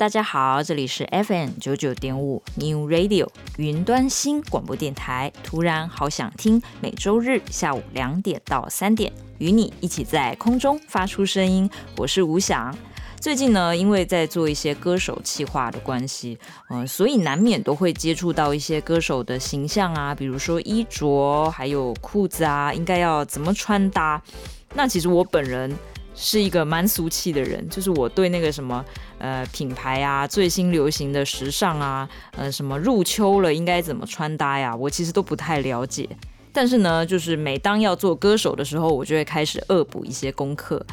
大家好，这里是 FM 九九点五 New Radio 云端新广播电台。突然好想听，每周日下午两点到三点，与你一起在空中发出声音。我是吴翔。最近呢，因为在做一些歌手企划的关系，嗯、所以难免都会接触到一些歌手的形象啊，比如说衣着，还有裤子啊，应该要怎么穿搭。那其实我本人是一个蛮俗气的人，就是我对那个什么呃品牌啊，最新流行的时尚啊，呃什么入秋了应该怎么穿搭呀，我其实都不太了解。但是呢，就是每当要做歌手的时候，我就会开始恶补一些功课。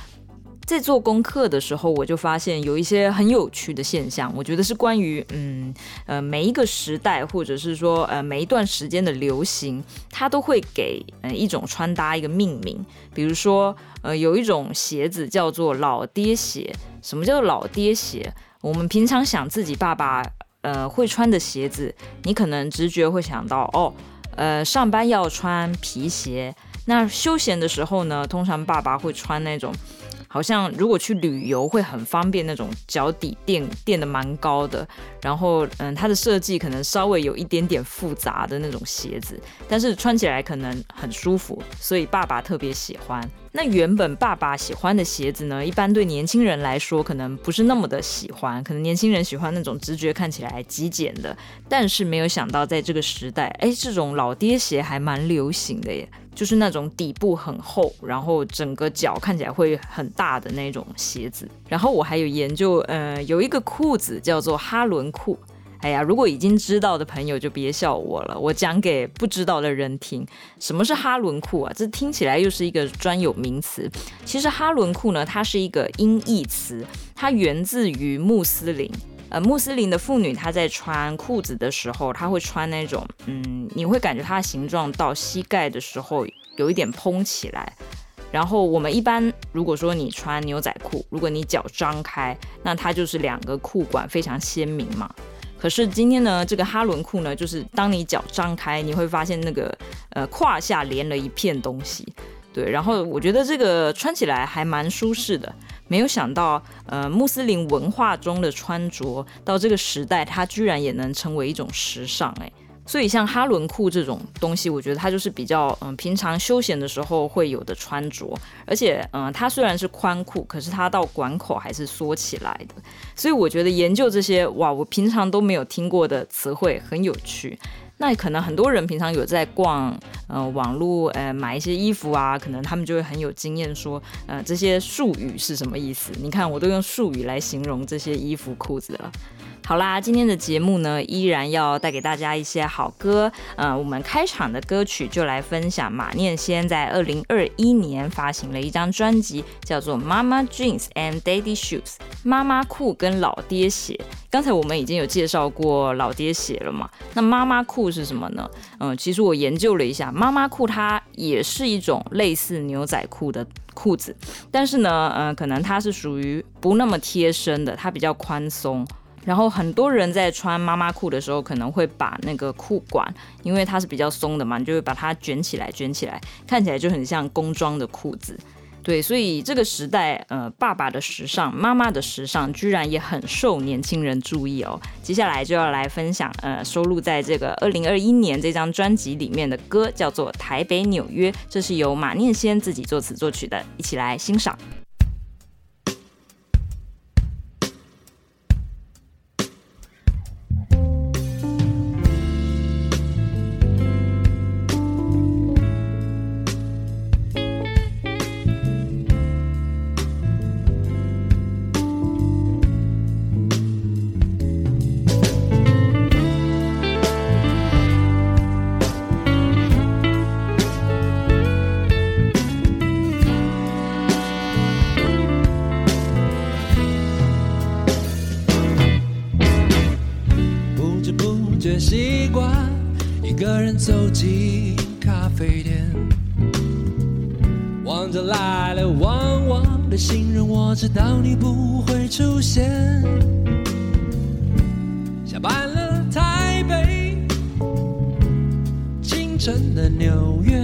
在做功课的时候，我就发现有一些很有趣的现象。我觉得是关于嗯呃每一个时代，或者是说呃每一段时间的流行，它都会给呃一种穿搭一个命名。比如说呃有一种鞋子叫做老爹鞋。什么叫老爹鞋？我们平常想自己爸爸呃会穿的鞋子，你可能直觉会想到哦呃上班要穿皮鞋，那休闲的时候呢，通常爸爸会穿那种。好像如果去旅游会很方便那种脚底垫垫的蛮高的，然后嗯，它的设计可能稍微有一点点复杂的那种鞋子，但是穿起来可能很舒服，所以爸爸特别喜欢。那原本爸爸喜欢的鞋子呢，一般对年轻人来说可能不是那么的喜欢，可能年轻人喜欢那种直觉看起来极简的，但是没有想到在这个时代，哎，这种老爹鞋还蛮流行的耶。就是那种底部很厚，然后整个脚看起来会很大的那种鞋子。然后我还有研究，呃，有一个裤子叫做哈伦裤。哎呀，如果已经知道的朋友就别笑我了，我讲给不知道的人听。什么是哈伦裤啊？这听起来又是一个专有名词。其实哈伦裤呢，它是一个音译词，它源自于穆斯林。呃，穆斯林的妇女她在穿裤子的时候，她会穿那种，嗯，你会感觉它的形状到膝盖的时候有一点蓬起来。然后我们一般如果说你穿牛仔裤，如果你脚张开，那它就是两个裤管非常鲜明嘛。可是今天呢，这个哈伦裤呢，就是当你脚张开，你会发现那个呃胯下连了一片东西。对，然后我觉得这个穿起来还蛮舒适的。没有想到，呃，穆斯林文化中的穿着到这个时代，它居然也能成为一种时尚哎。所以像哈伦裤这种东西，我觉得它就是比较嗯、平常休闲的时候会有的穿着，而且嗯、它虽然是宽裤，可是它到管口还是缩起来的。所以我觉得研究这些哇，我平常都没有听过的词汇很有趣。那可能很多人平常有在逛，呃，网络，呃，买一些衣服啊，可能他们就会很有经验，说，呃，这些术语是什么意思？你看，我都用术语来形容这些衣服、裤子了。好啦，今天的节目呢，依然要带给大家一些好歌。呃，我们开场的歌曲就来分享马念先在二零二一年发行了一张专辑，叫做《Mama Jeans and Daddy Shoes》妈妈裤跟老爹鞋。刚才我们已经有介绍过老爹鞋了嘛？那妈妈裤是什么呢？嗯、其实我研究了一下，妈妈裤它也是一种类似牛仔裤的裤子，但是呢，嗯、可能它是属于不那么贴身的，它比较宽松。然后很多人在穿妈妈裤的时候，可能会把那个裤管，因为它是比较松的嘛，你就会把它卷起来，卷起来，看起来就很像工装的裤子。对，所以这个时代，呃，爸爸的时尚，妈妈的时尚，居然也很受年轻人注意哦。接下来就要来分享，呃，收录在这个二零二一年这张专辑里面的歌，叫做《台北纽约》，这是由马念先自己作词作曲的，一起来欣赏。知道你不会出现。下班了，台北，清晨的纽约，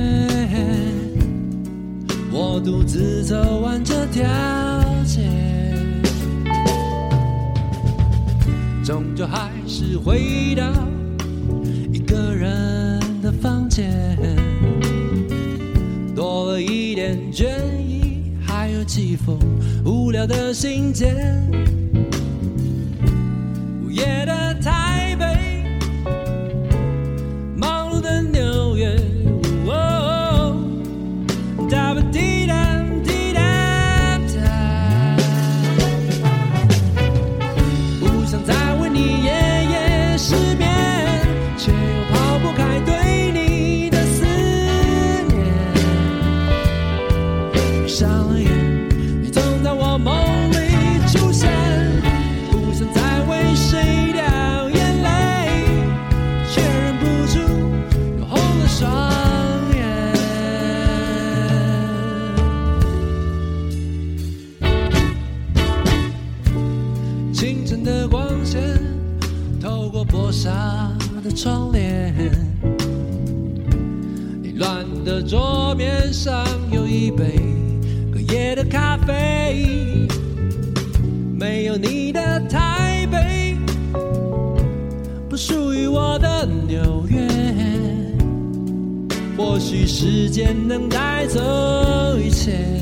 我独自走完这条街，终究还是回到一个人的房间，多了一点倦意，还有几封无聊的信件，午夜的的桌面上有一杯隔夜的咖啡没有你的台北不属于我的纽约。或许时间能带走一切。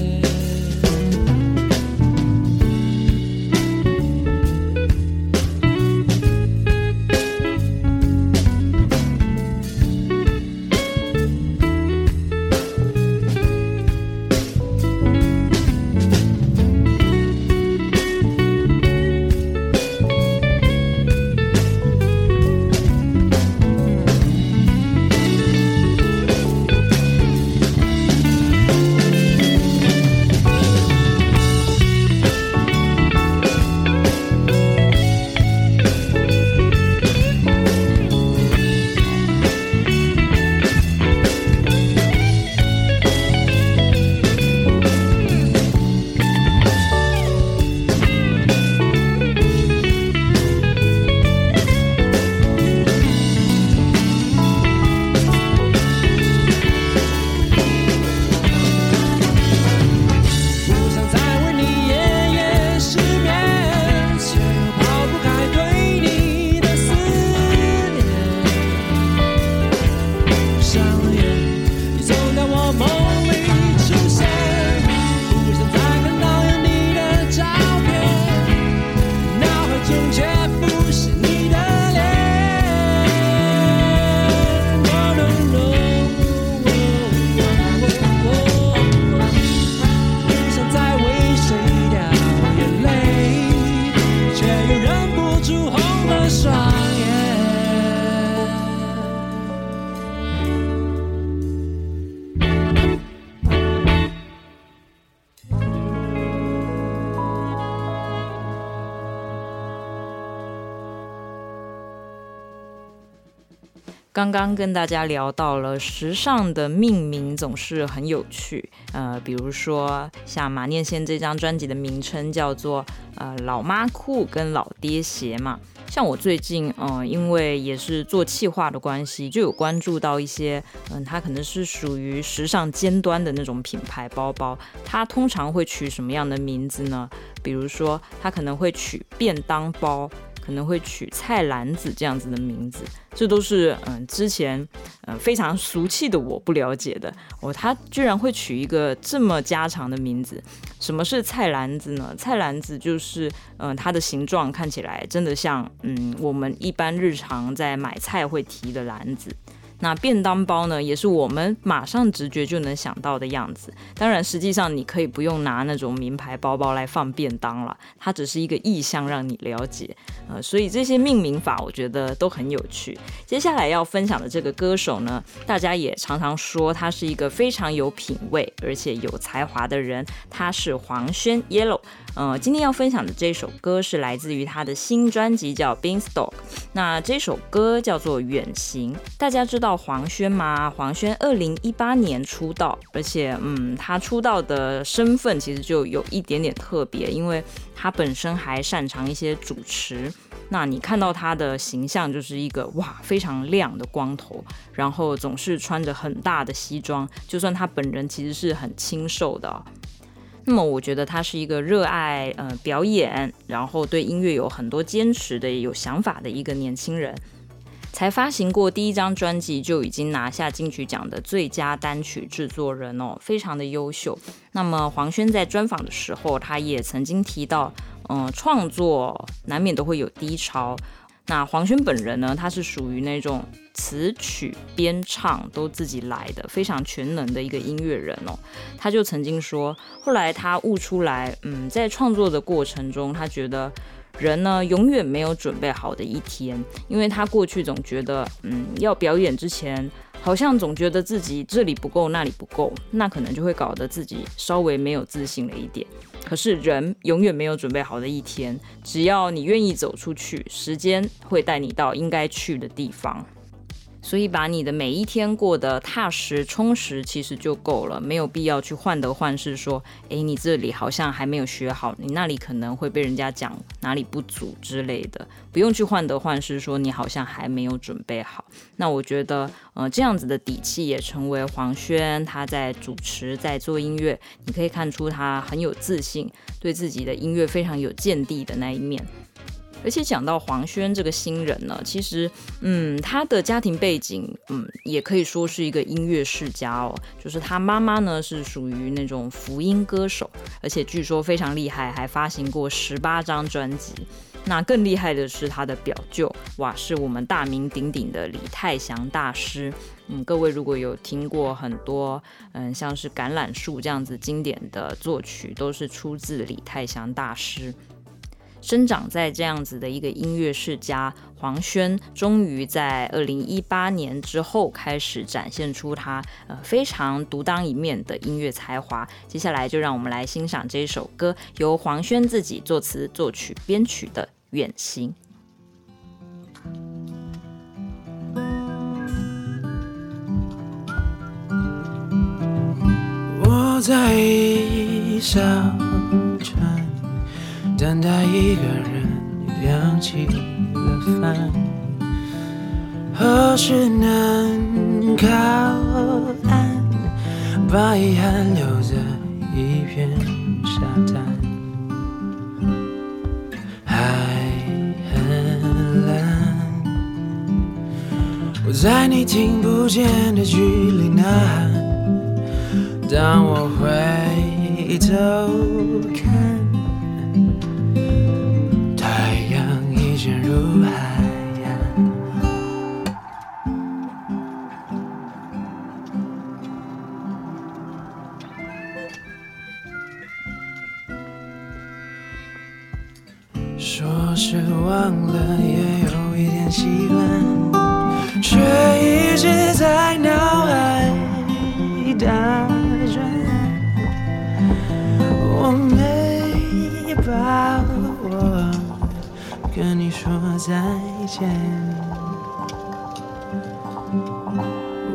刚刚跟大家聊到了时尚的命名总是很有趣，呃，比如说像马念先这张专辑的名称叫做呃老妈裤跟老爹鞋嘛。像我最近嗯、因为也是做企划的关系，就有关注到一些嗯、它可能是属于时尚尖端的那种品牌包包，它通常会取什么样的名字呢？比如说它可能会取便当包。可能会取菜篮子这样子的名字，这都是嗯之前嗯非常俗气的我不了解的哦，他居然会取一个这么家常的名字。什么是菜篮子呢？菜篮子就是嗯它的形状看起来真的像嗯我们一般日常在买菜会提的篮子。那便当包呢，也是我们马上直觉就能想到的样子。当然，实际上你可以不用拿那种名牌包包来放便当了，它只是一个意象让你了解。呃，所以这些命名法我觉得都很有趣。接下来要分享的这个歌手呢，大家也常常说他是一个非常有品味而且有才华的人，他是黄轩 Yellow。呃，今天要分享的这首歌是来自于他的新专辑，叫《Beanstalk》。那这首歌叫做《远行》。大家知道黄轩吗？黄轩二零一八年出道，而且，嗯，他出道的身份其实就有一点点特别，因为他本身还擅长一些主持。那你看到他的形象就是一个哇非常亮的光头，然后总是穿着很大的西装，就算他本人其实是很清瘦的。那么我觉得他是一个热爱呃表演，然后对音乐有很多坚持的、有想法的一个年轻人。才发行过第一张专辑就已经拿下金曲奖的最佳单曲制作人哦，非常的优秀。那么黄轩在专访的时候，他也曾经提到，嗯、创作难免都会有低潮。那黄轩本人呢，他是属于那种词曲编唱都自己来的，非常全能的一个音乐人哦。他就曾经说，后来他悟出来，嗯，在创作的过程中，他觉得。人呢，永远没有准备好的一天，因为他过去总觉得，嗯，要表演之前，好像总觉得自己这里不够，那里不够，那可能就会搞得自己稍微没有自信了一点。可是人永远没有准备好的一天，只要你愿意走出去，时间会带你到应该去的地方。所以，把你的每一天过得踏实充实，其实就够了，没有必要去患得患失，说，诶，你这里好像还没有学好，你那里可能会被人家讲哪里不足之类的，不用去患得患失，说你好像还没有准备好。那我觉得，呃，这样子的底气也成为黄轩他在主持、在做音乐，你可以看出他很有自信，对自己的音乐非常有见地的那一面。而且讲到黄轩这个新人呢，其实，嗯，他的家庭背景，嗯，也可以说是一个音乐世家哦。就是他妈妈呢是属于那种福音歌手，而且据说非常厉害，还发行过十八张专辑。那更厉害的是他的表舅，哇，是我们大名鼎鼎的李泰祥大师。嗯，各位如果有听过很多，嗯，像是《橄榄树》这样子经典的作曲，都是出自李泰祥大师。生长在这样子的一个音乐世家，黄轩终于在二零一八年之后开始展现出他呃非常独当一面的音乐才华。接下来就让我们来欣赏这一首歌，由黄轩自己作词、作曲、编曲的《远行》。我在想。等待一个人扬起了帆，何时能靠岸？把遗憾留在一片沙滩。海很蓝，我在你听不见的距离呐喊。当我回头看。入海再见，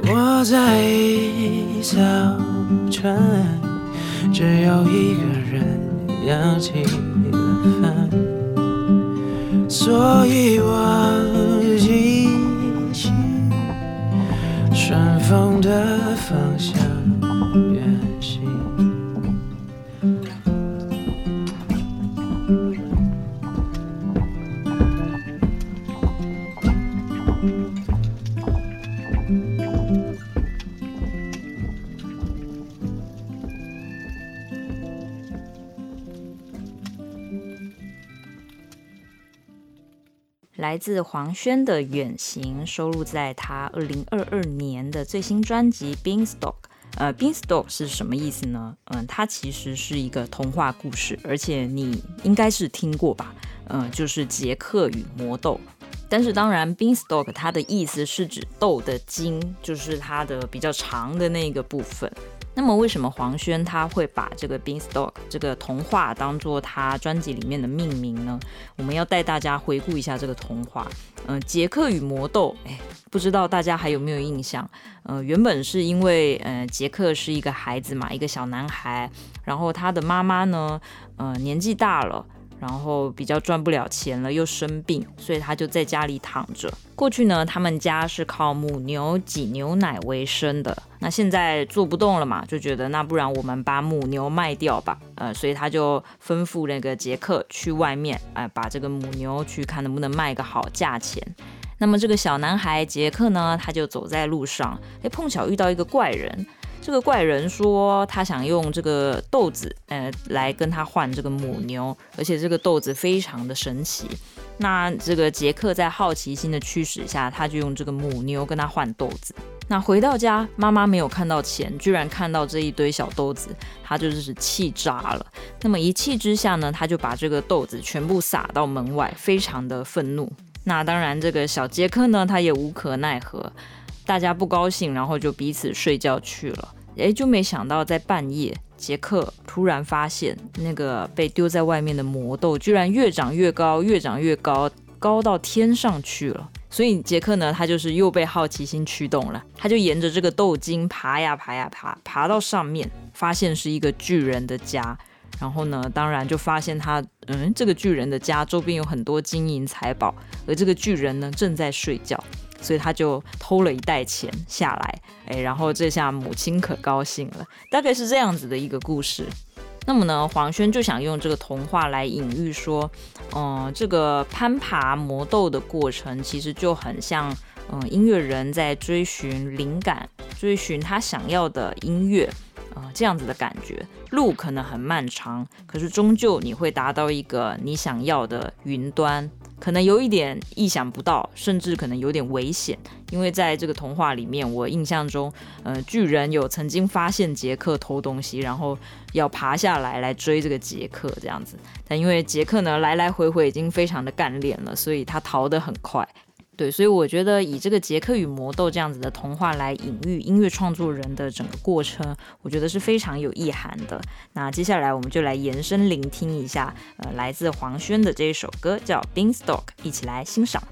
我在小船，只有一个人扬起了帆，所以我记起顺风的方向。来自黄轩的《远行》收录在他二零二二年的最新专辑《Beanstalk》。呃，《Beanstalk》是什么意思呢？嗯、它其实是一个童话故事，而且你应该是听过吧？嗯、就是杰克与魔豆。但是当然，《Beanstalk》它的意思是指豆的茎，就是它的比较长的那个部分。那么，为什么黄轩他会把这个 Beanstalk 这个童话当做他专辑里面的命名呢？我们要带大家回顾一下这个童话。嗯、杰克与魔豆，哎，不知道大家还有没有印象？呃，原本是因为，呃，杰克是一个孩子嘛，一个小男孩，然后他的妈妈呢，呃，年纪大了，然后比较赚不了钱了，又生病，所以他就在家里躺着。过去呢，他们家是靠母牛挤牛奶为生的。那现在做不动了嘛，就觉得那不然我们把母牛卖掉吧。呃，所以他就吩咐那个杰克去外面，哎、把这个母牛去看能不能卖个好价钱。那么这个小男孩杰克呢，他就走在路上，哎，碰巧遇到一个怪人。这个怪人说他想用这个豆子，呃，来跟他换这个母牛，而且这个豆子非常的神奇。那这个杰克在好奇心的驱使下，他就用这个母牛跟他换豆子。那回到家，妈妈没有看到钱，居然看到这一堆小豆子，他就是气炸了。那么一气之下呢，他就把这个豆子全部撒到门外，非常的愤怒。那当然，这个小杰克呢，他也无可奈何。大家不高兴，然后就彼此睡觉去了。诶，就没想到在半夜，杰克突然发现那个被丢在外面的魔豆居然越长越高，越长越高，高到天上去了。所以杰克呢，他就是又被好奇心驱动了，他就沿着这个豆茎爬呀爬呀爬，爬到上面，发现是一个巨人的家。然后呢，当然就发现他，嗯，这个巨人的家周边有很多金银财宝，而这个巨人呢正在睡觉。所以他就偷了一袋钱下来，哎，然后这下母亲可高兴了，大概是这样子的一个故事。那么呢，黄轩就想用这个童话来隐喻说，嗯，这个攀爬魔豆的过程其实就很像，嗯，音乐人在追寻灵感，追寻他想要的音乐，啊，这样子的感觉。路可能很漫长，可是终究你会达到一个你想要的云端。可能有一点意想不到，甚至可能有点危险，因为在这个童话里面，我印象中，呃，巨人有曾经发现杰克偷东西，然后要爬下来来追这个杰克这样子，但因为杰克呢来来回回已经非常的干练了，所以他逃得很快。对，所以我觉得以这个杰克与魔豆这样子的童话来隐喻音乐创作人的整个过程，我觉得是非常有意涵的。那接下来我们就来延伸聆听一下，呃，来自黄轩的这一首歌叫《Beanstalk》，一起来欣赏。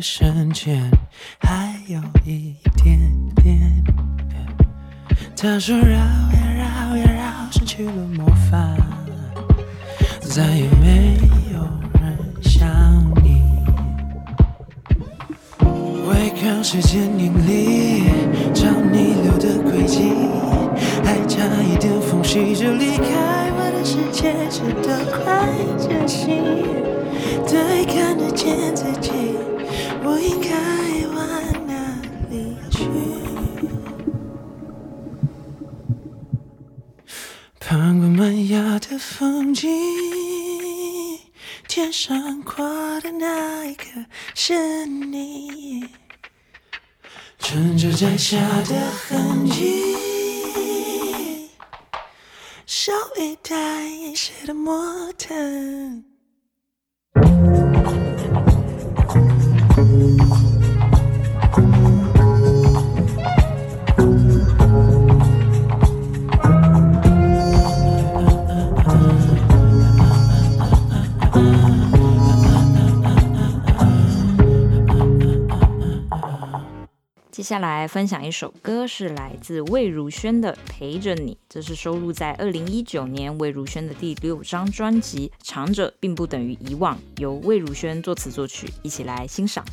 深浅还有一点点。他说绕呀绕呀绕，失去了魔法，再也没有人像你。违抗时间引力，找你流的轨迹，还差一点缝隙就离开我的世界，真的快窒息，对，看得见自己。我应该往哪里去？盼过满芽的风景，天上挂的那一颗是你。趁着摘下的痕迹，稍微带一些的模特。接下来分享一首歌，是来自魏如萱的《陪着你》，这是收录在二零一九年魏如萱的第六张专辑《长者并不等于遗忘》，由魏如萱作词作曲，一起来欣赏。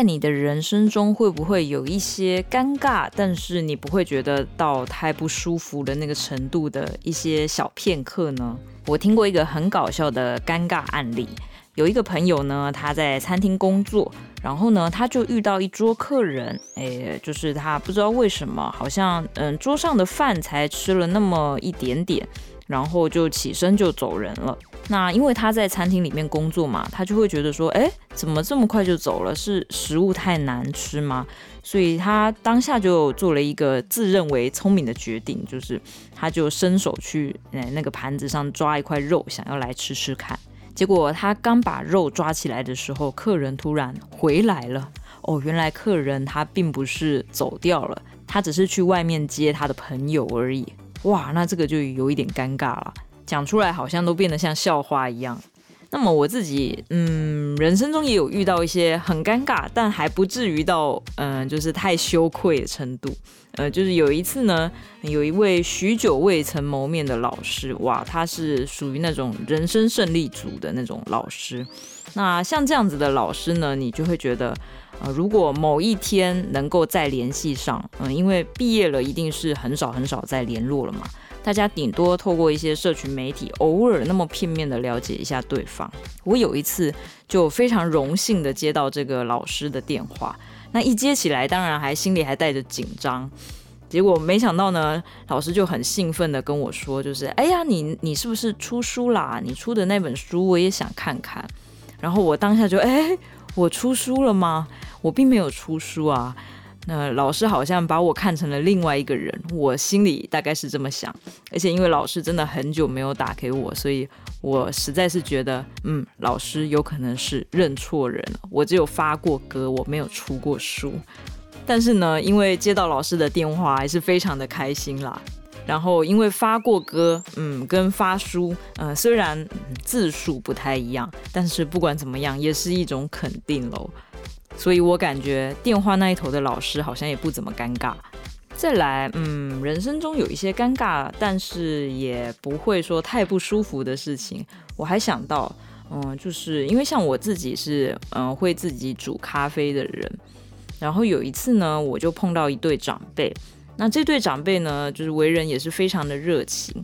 在你的人生中会不会有一些尴尬，但是你不会觉得到太不舒服的那个程度的一些小片刻呢？我听过一个很搞笑的尴尬案例，有一个朋友呢，他在餐厅工作，然后呢，他就遇到一桌客人，哎，就是他不知道为什么，好像嗯，桌上的饭才吃了那么一点点。然后就起身就走人了。那因为他在餐厅里面工作嘛，他就会觉得说，哎，怎么这么快就走了？是食物太难吃吗？所以他当下就做了一个自认为聪明的决定，就是他就伸手去那个盘子上抓一块肉，想要来吃吃看。结果他刚把肉抓起来的时候，客人突然回来了。哦，原来客人他并不是走掉了，他只是去外面接他的朋友而已。哇，那这个就有一点尴尬了，讲出来好像都变得像笑话一样。那么我自己，嗯，人生中也有遇到一些很尴尬，但还不至于到，嗯、就是太羞愧的程度。呃，就是有一次呢，有一位许久未曾谋面的老师，哇，他是属于那种人生胜利组的那种老师。那像这样子的老师呢，你就会觉得。呃，如果某一天能够再联系上，嗯、因为毕业了，一定是很少很少再联络了嘛。大家顶多透过一些社群媒体，偶尔那么片面的了解一下对方。我有一次就非常荣幸的接到这个老师的电话，那一接起来，当然还心里还带着紧张。结果没想到呢，老师就很兴奋的跟我说，就是，哎呀，你你是不是出书啦？你出的那本书我也想看看。然后我当下就，哎，我出书了吗？我并没有出书啊，那老师好像把我看成了另外一个人，我心里大概是这么想。而且因为老师真的很久没有打给我，所以我实在是觉得，嗯，老师有可能是认错人了。我只有发过歌，我没有出过书。但是呢，因为接到老师的电话，还是非常的开心啦。然后因为发过歌，嗯，跟发书，嗯，虽然字数不太一样，但是不管怎么样，也是一种肯定喽。所以我感觉电话那一头的老师好像也不怎么尴尬。再来，嗯，人生中有一些尴尬，但是也不会说太不舒服的事情。我还想到，嗯，就是因为像我自己是，嗯，会自己煮咖啡的人。然后有一次呢，我就碰到一对长辈。那这对长辈呢，就是为人也是非常的热情。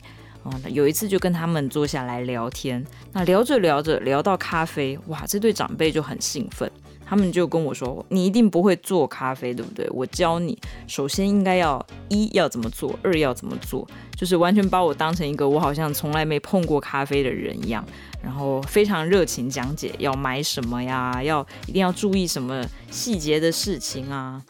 嗯，有一次就跟他们坐下来聊天，那聊着聊着聊到咖啡，哇，这对长辈就很兴奋。他们就跟我说：“你一定不会做咖啡，对不对？我教你，首先应该要一要怎么做，二要怎么做，就是完全把我当成一个我好像从来没碰过咖啡的人一样，然后非常热情讲解要买什么呀，要一定要注意什么细节的事情啊。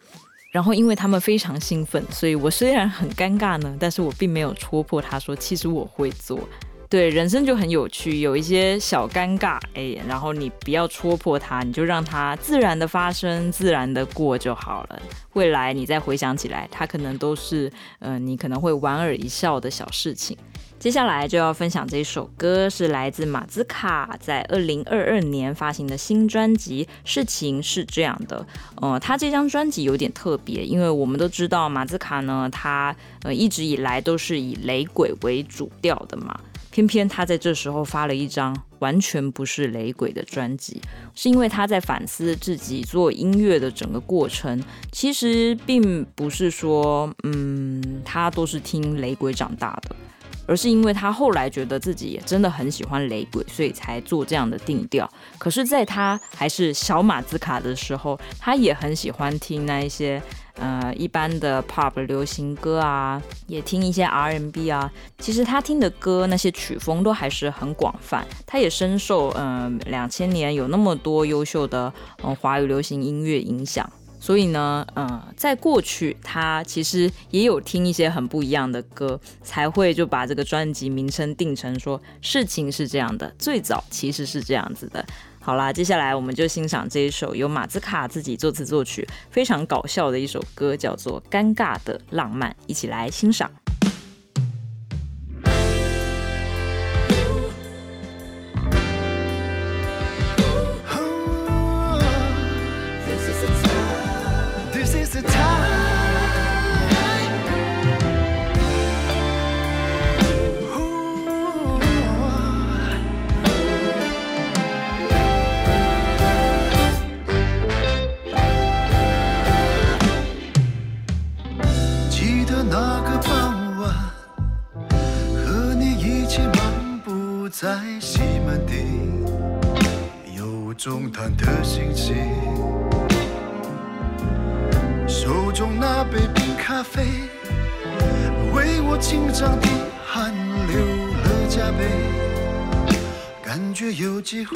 然后因为他们非常兴奋，所以我虽然很尴尬呢，但是我并没有戳破他说，其实我会做。”对，人生就很有趣，有一些小尴尬，哎，然后你不要戳破它，你就让它自然的发生，自然的过就好了。未来你再回想起来，它可能都是，嗯、呃，你可能会莞尔一笑的小事情。接下来就要分享这首歌，是来自马兹卡在二零二二年发行的新专辑《事情是这样的》。呃，他这张专辑有点特别，因为我们都知道马兹卡呢，他呃一直以来都是以雷鬼为主调的嘛。偏偏他在这时候发了一张完全不是雷鬼的专辑，是因为他在反思自己做音乐的整个过程，其实并不是说，嗯，他都是听雷鬼长大的，而是因为他后来觉得自己也真的很喜欢雷鬼，所以才做这样的定调。可是，在他还是小马兹卡的时候，他也很喜欢听那一些。呃，一般的 pop 流行歌啊，也听一些 R&B 啊。其实他听的歌那些曲风都还是很广泛。他也深受嗯两千年有那么多优秀的嗯华语流行音乐影响。所以呢，嗯，在过去他其实也有听一些很不一样的歌，才会就把这个专辑名称定成说事情是这样的。最早其实是这样子的。好啦，接下来我们就欣赏这一首由马兹卡自己作词作曲，非常搞笑的一首歌，叫做《尴尬的浪漫》，一起来欣赏。在西门町，有种忐忑心情。手中那杯冰咖啡，为我紧张的汗流了浃背，感觉有机会。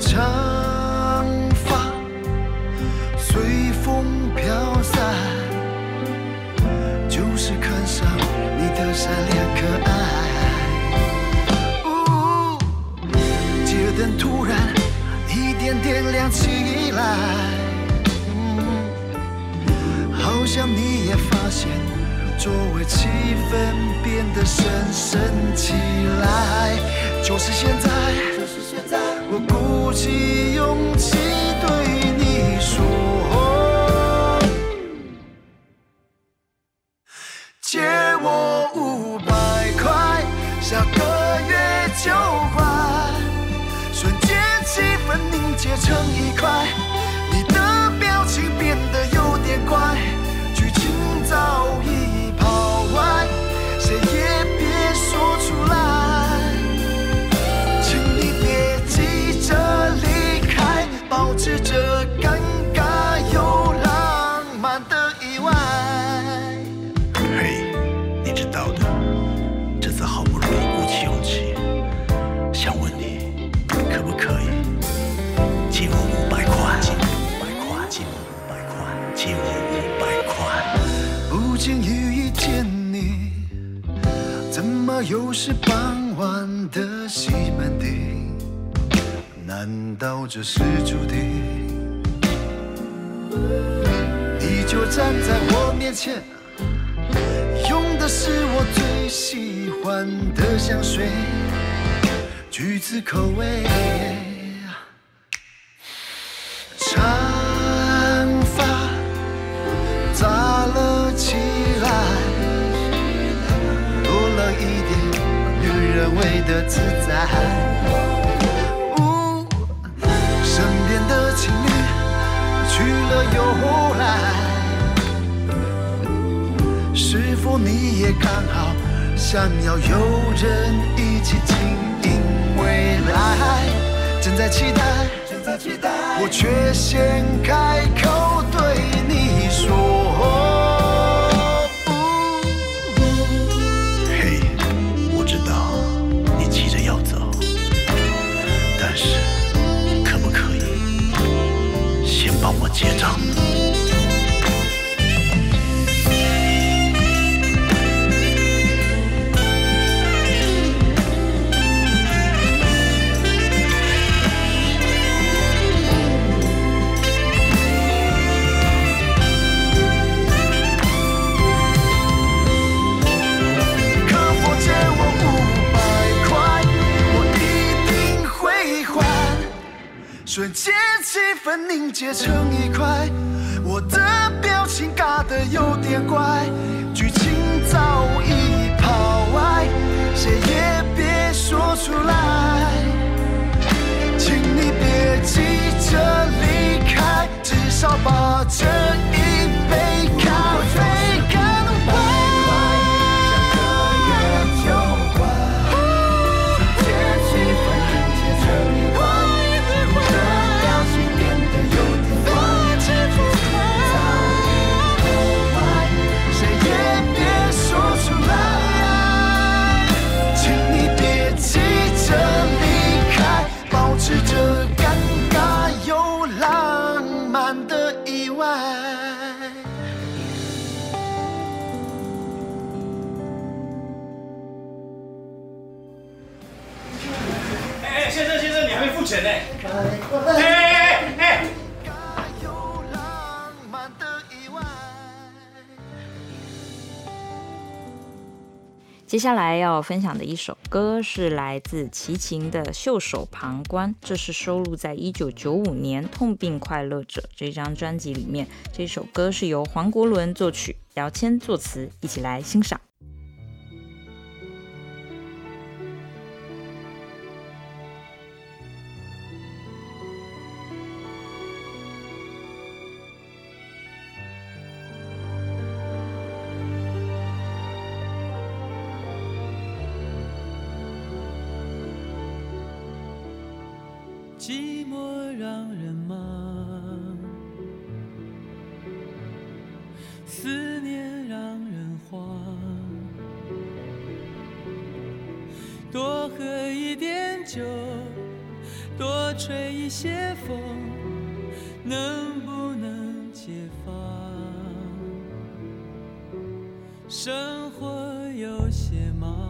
长发随风飘散，就是看上的善良可爱。哦，街灯突然一点点亮起来，嗯，好像你也发现周围气氛变得深深起来。就是现在，就是现在，我鼓起勇气结成一块，又是傍晚的西门町？难道这是注定？你就站在我面前，用的是我最喜欢的香水，橘子口味。长发扎了起人为的自在。身边的情侣去了又来，是否你也刚好想要有人一起经营未来？正在期待正在期待。我却先开口凝结成一块，我的表情尬得有点怪，剧情早已跑歪，谁也别说出来，请你别急着离开，至少把这一杯钱呢！哎哎哎！有浪漫的意外。接下来要分享的一首歌是来自齐秦的《袖手旁观》，这是收录在一九九五年《痛并快乐着》这张专辑里面。这首歌是由黄国伦作曲，姚谦作词，一起来欣赏。就，多吹一些风，能不能解放？生活有些忙，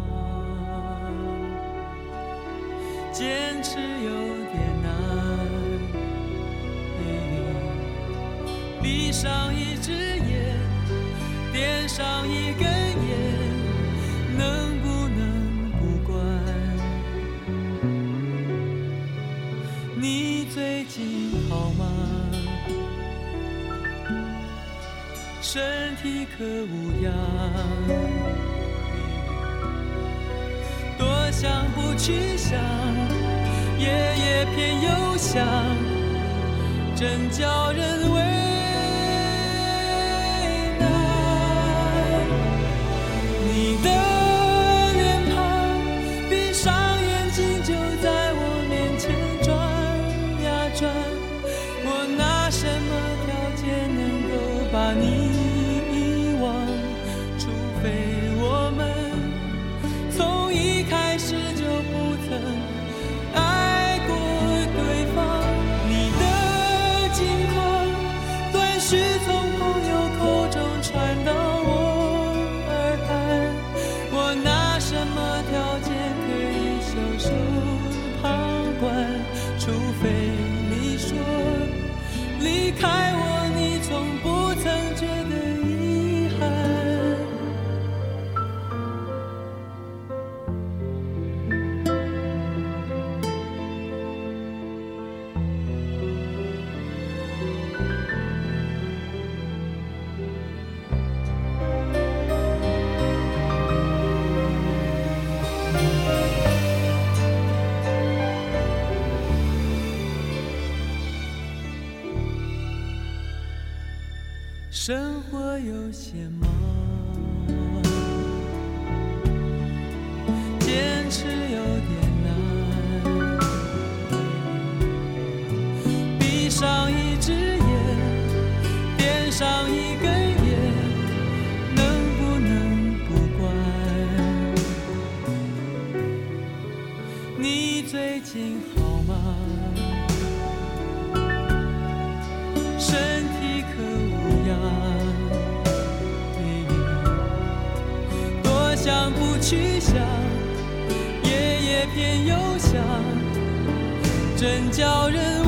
坚持有点难。闭上一只眼，点上一根身体可无恙？多想不去想，夜夜偏又想，真叫人为又想，真叫人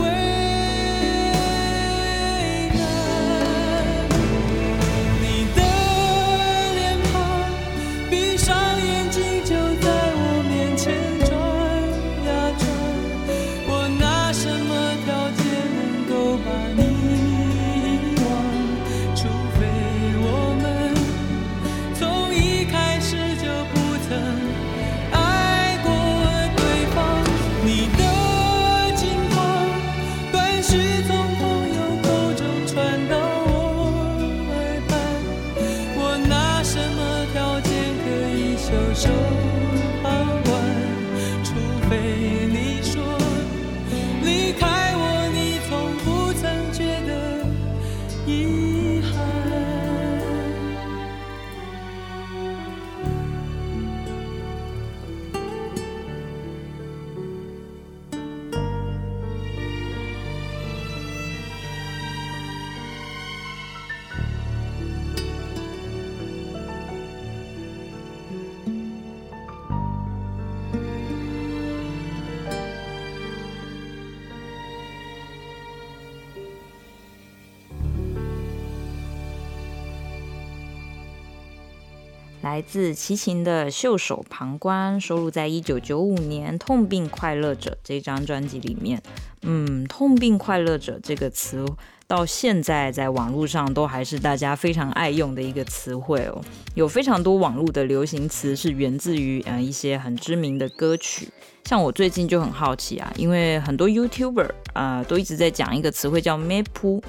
来自齐秦的《袖手旁观》收录在一九九五年《痛并快乐着》这张专辑里面。嗯，“痛并快乐着”这个词到现在在网络上都还是大家非常爱用的一个词汇哦。有非常多网络的流行词是源自于呃一些很知名的歌曲。像我最近就很好奇啊，因为很多 YouTuber 啊、都一直在讲一个词汇叫 “mapu”。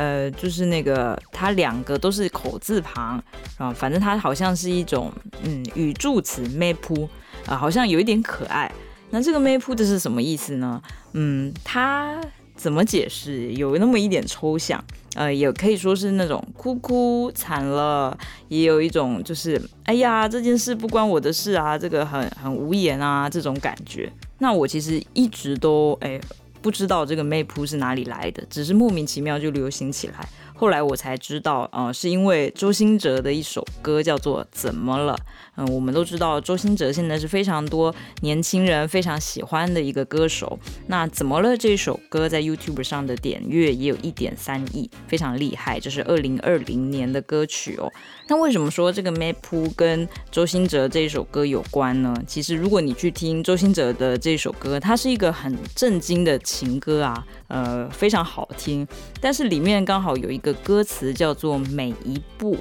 呃，就是那个，它两个都是口字旁啊，反正它好像是一种嗯语助词 mapu 啊，好像有一点可爱。那这个 Made 的是什么意思呢？嗯，它怎么解释？有那么一点抽象，呃，也可以说是那种哭哭惨了，也有一种就是哎呀，这件事不关我的事啊，这个很很无言啊这种感觉。那我其实一直都哎不知道这个 Map 是哪里来的，只是莫名其妙就流行起来。后来我才知道，呃，是因为周兴哲的一首歌叫做《怎么了》。嗯，我们都知道周兴哲现在是非常多年轻人非常喜欢的一个歌手。那《怎么了》这首歌在 YouTube 上的点阅也有一点三亿，非常厉害。这是二零二零年的歌曲哦。那为什么说这个《Map》跟周兴哲这首歌有关呢？其实如果你去听周兴哲的这首歌，它是一个很正经的情歌啊，呃，非常好听。但是里面刚好有一个。歌词叫做每一步，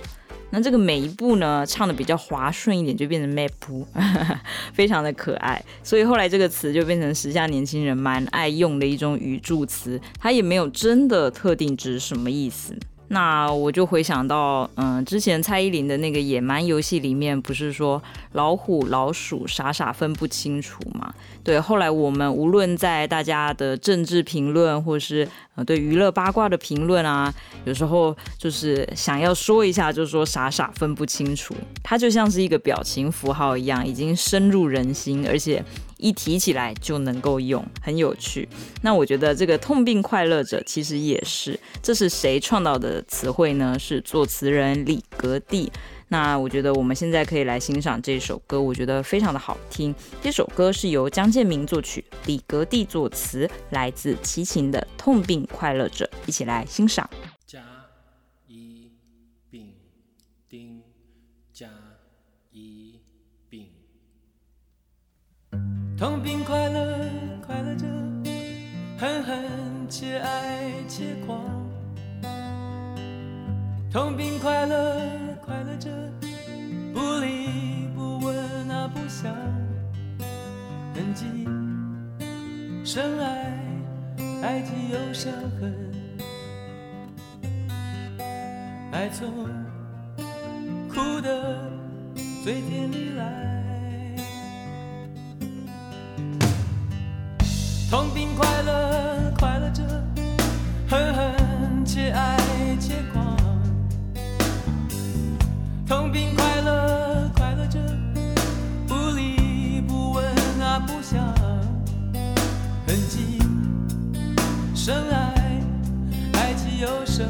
那这个每一步呢，唱的比较滑顺一点，就变成 “map”，非常的可爱。所以后来这个词就变成时下年轻人蛮爱用的一种语助词，它也没有真的特定指什么意思。那我就回想到，嗯，之前蔡依林的那个野蛮游戏里面，不是说老虎、老鼠傻傻分不清楚吗？对，后来我们无论在大家的政治评论，或是对娱乐八卦的评论啊，有时候就是想要说一下，就是说傻傻分不清楚，它就像是一个表情符号一样，已经深入人心，而且。一提起来就能够用，很有趣。那我觉得这个痛并快乐着其实也是，这是谁创造的词汇呢？是作词人李格弟。那我觉得我们现在可以来欣赏这首歌，我觉得非常的好听。这首歌是由江建民作曲，李格弟作词，来自齐秦的《痛并快乐着》，一起来欣赏。痛并快乐，快乐着，恨恨且爱且狂。痛并快乐，快乐着，不离不问啊不想，痕迹深爱，爱既有伤痕，爱从哭的最甜里来。痛并快乐，快乐着，恨恨且爱且狂。痛并快乐，快乐着，不离不问啊不想，痕迹深爱，爱既有伤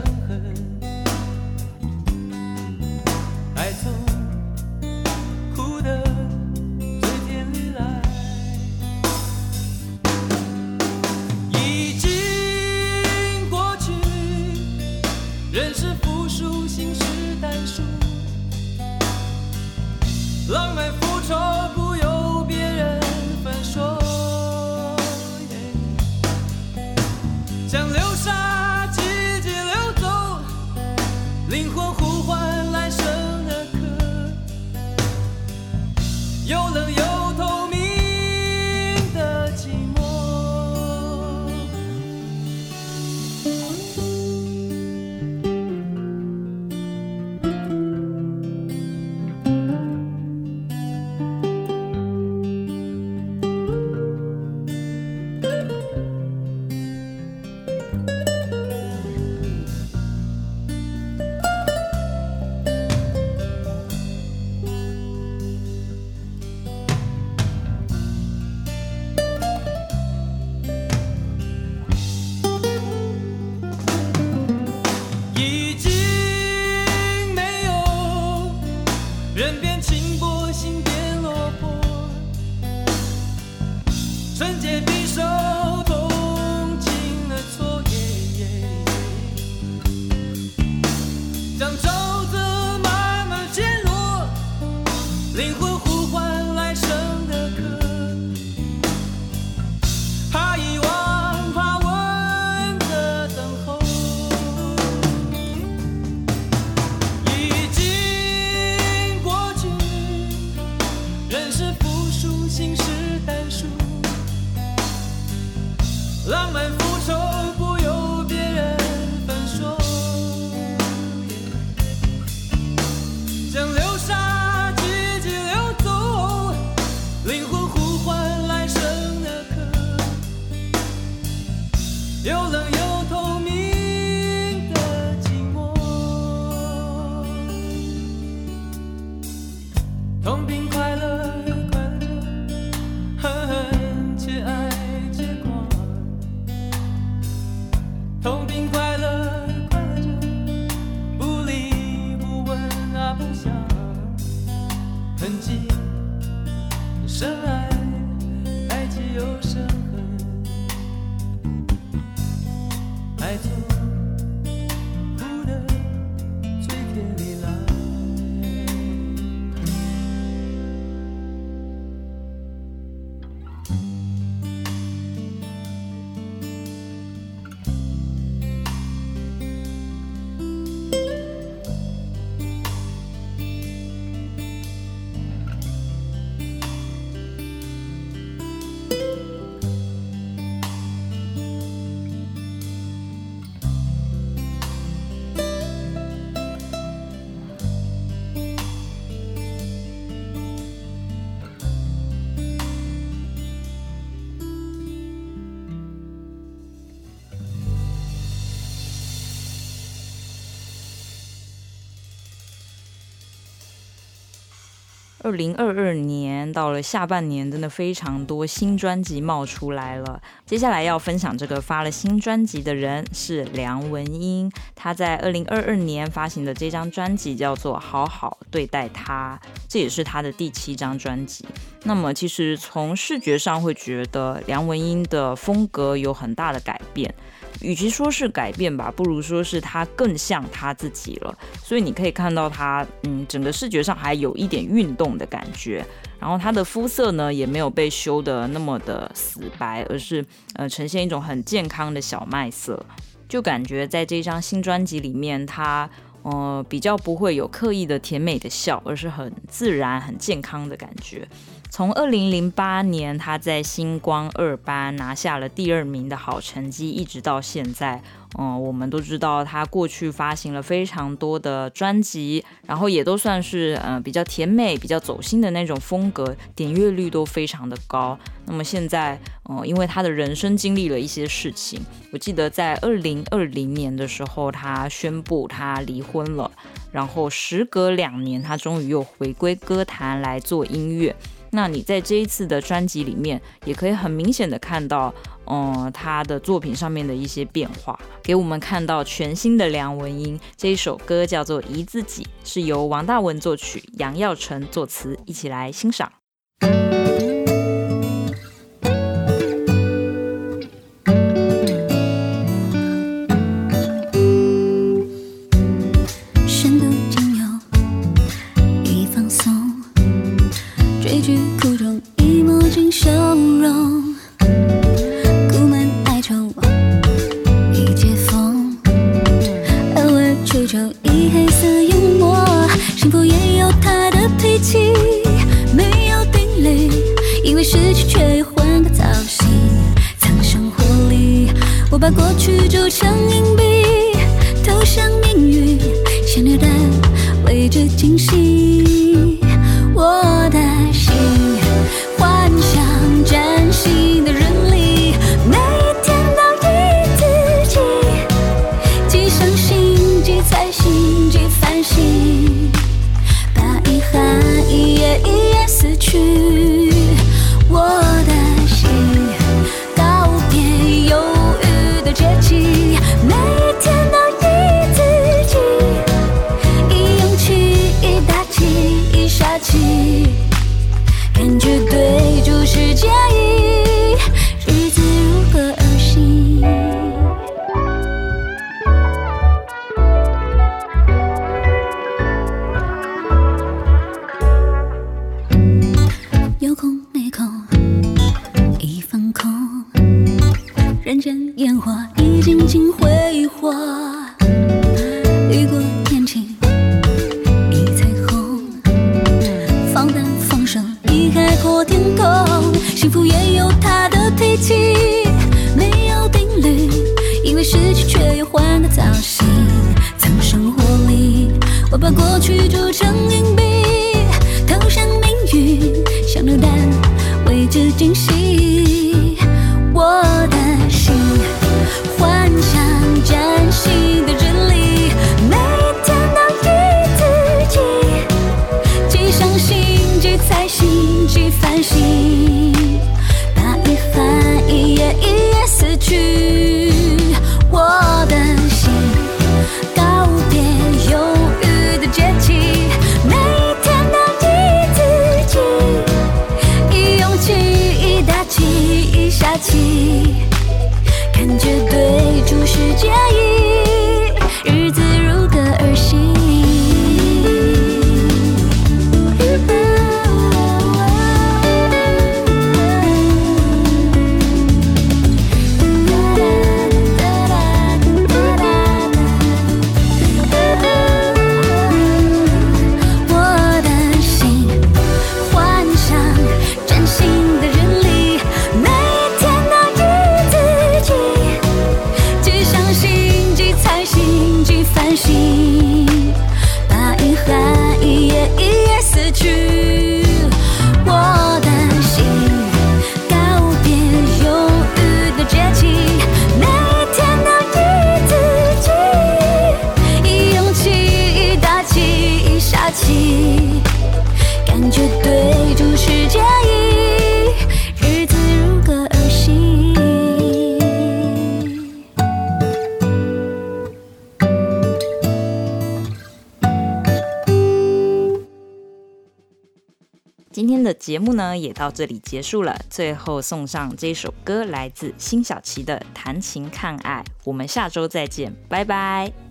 二零二二年到了下半年，真的非常多新专辑冒出来了。接下来要分享这个发了新专辑的人是梁文音，他在二零二二年发行的这张专辑叫做《好好对待他》，这也是他的第七张专辑。那么，其实从视觉上会觉得梁文音的风格有很大的改变。与其说是改变吧，不如说是他更像他自己了。所以你可以看到他，嗯，整个视觉上还有一点运动的感觉。然后他的肤色呢，也没有被修得那么的死白，而是呃呈现一种很健康的小麦色。就感觉在这张新专辑里面，他呃比较不会有刻意的甜美的笑，而是很自然、很健康的感觉。从二零零八年，他在星光二班拿下了第二名的好成绩，一直到现在，嗯、我们都知道他过去发行了非常多的专辑，然后也都算是嗯比较甜美、比较走心的那种风格，点阅率都非常的高。那么现在，嗯，因为他的人生经历了一些事情，我记得在二零二零年的时候，他宣布他离婚了，然后时隔两年，他终于又回归歌坛来做音乐。那你在这一次的专辑里面，也可以很明显的看到，嗯、他的作品上面的一些变化，给我们看到全新的梁文音。这一首歌叫做《一自己》，是由王大文作曲，杨耀成作词，一起来欣赏。惊喜，节目呢，也到这里结束了。最后送上这首歌，来自辛晓琪的《弹琴看爱》。我们下周再见，拜拜。